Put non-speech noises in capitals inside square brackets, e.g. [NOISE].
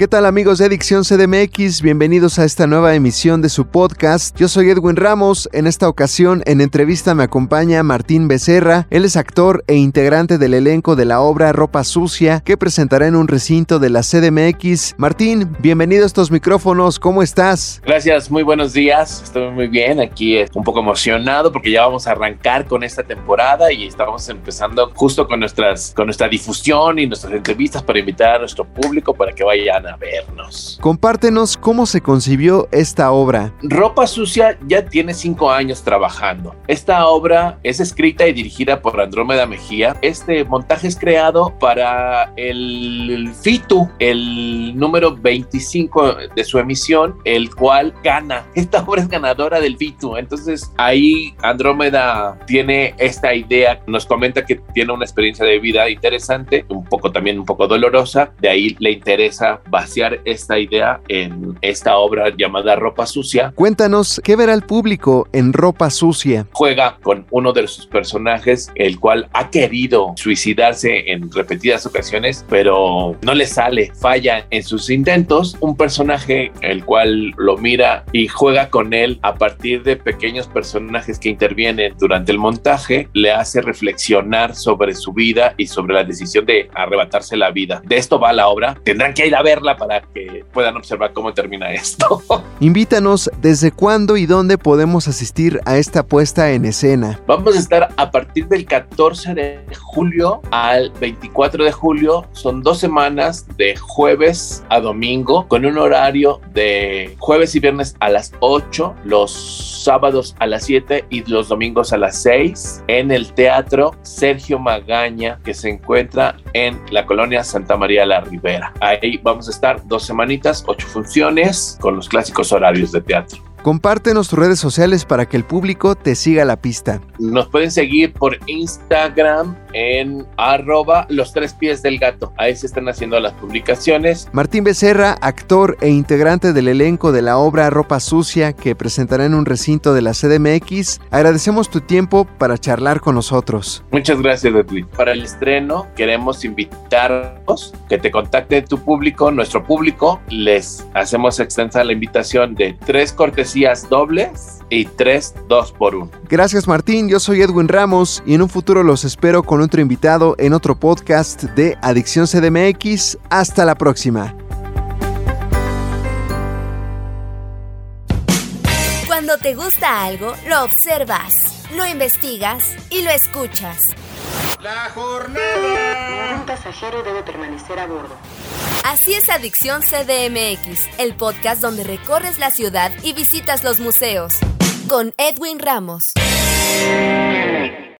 ¿Qué tal amigos de Adicción CDMX? Bienvenidos a esta nueva emisión de su podcast. Yo soy Edwin Ramos. En esta ocasión, en entrevista me acompaña Martín Becerra. Él es actor e integrante del elenco de la obra Ropa Sucia que presentará en un recinto de la CDMX. Martín, bienvenido a estos micrófonos. ¿Cómo estás? Gracias, muy buenos días. Estoy muy bien. Aquí un poco emocionado porque ya vamos a arrancar con esta temporada y estamos empezando justo con, nuestras, con nuestra difusión y nuestras entrevistas para invitar a nuestro público para que vayan vernos. Compártenos cómo se concibió esta obra. Ropa Sucia ya tiene cinco años trabajando. Esta obra es escrita y dirigida por Andrómeda Mejía. Este montaje es creado para el FITU, el número 25 de su emisión, el cual gana. Esta obra es ganadora del FITU. Entonces ahí Andrómeda tiene esta idea, nos comenta que tiene una experiencia de vida interesante, un poco también un poco dolorosa, de ahí le interesa vaciar esta idea en esta obra llamada Ropa Sucia. Cuéntanos, ¿qué verá el público en Ropa Sucia? Juega con uno de sus personajes, el cual ha querido suicidarse en repetidas ocasiones, pero no le sale, falla en sus intentos. Un personaje el cual lo mira y juega con él a partir de pequeños personajes que intervienen durante el montaje, le hace reflexionar sobre su vida y sobre la decisión de arrebatarse la vida. De esto va la obra. Tendrán que ir a verla para que puedan observar cómo termina esto. [LAUGHS] Invítanos desde cuándo y dónde podemos asistir a esta puesta en escena. Vamos a estar a partir del 14 de julio al 24 de julio. Son dos semanas de jueves a domingo con un horario de jueves y viernes a las 8, los sábados a las 7 y los domingos a las 6 en el Teatro Sergio Magaña que se encuentra en la colonia Santa María la Ribera. Ahí vamos a estar dos semanitas, ocho funciones con los clásicos horarios de teatro. Compártenos tus redes sociales para que el público te siga la pista. Nos pueden seguir por Instagram en arroba los tres pies del gato. Ahí se están haciendo las publicaciones. Martín Becerra, actor e integrante del elenco de la obra Ropa Sucia que presentará en un recinto de la CDMX, agradecemos tu tiempo para charlar con nosotros. Muchas gracias, Edwin. Para el estreno queremos invitarlos que te contacte tu público, nuestro público. Les hacemos extensa la invitación de tres cortes dobles y tres dos por uno. Gracias Martín, yo soy Edwin Ramos y en un futuro los espero con otro invitado en otro podcast de Adicción CDMX. Hasta la próxima. Cuando te gusta algo, lo observas, lo investigas y lo escuchas. La jornada. Un pasajero debe permanecer a bordo. Así es Adicción CDMX, el podcast donde recorres la ciudad y visitas los museos. Con Edwin Ramos.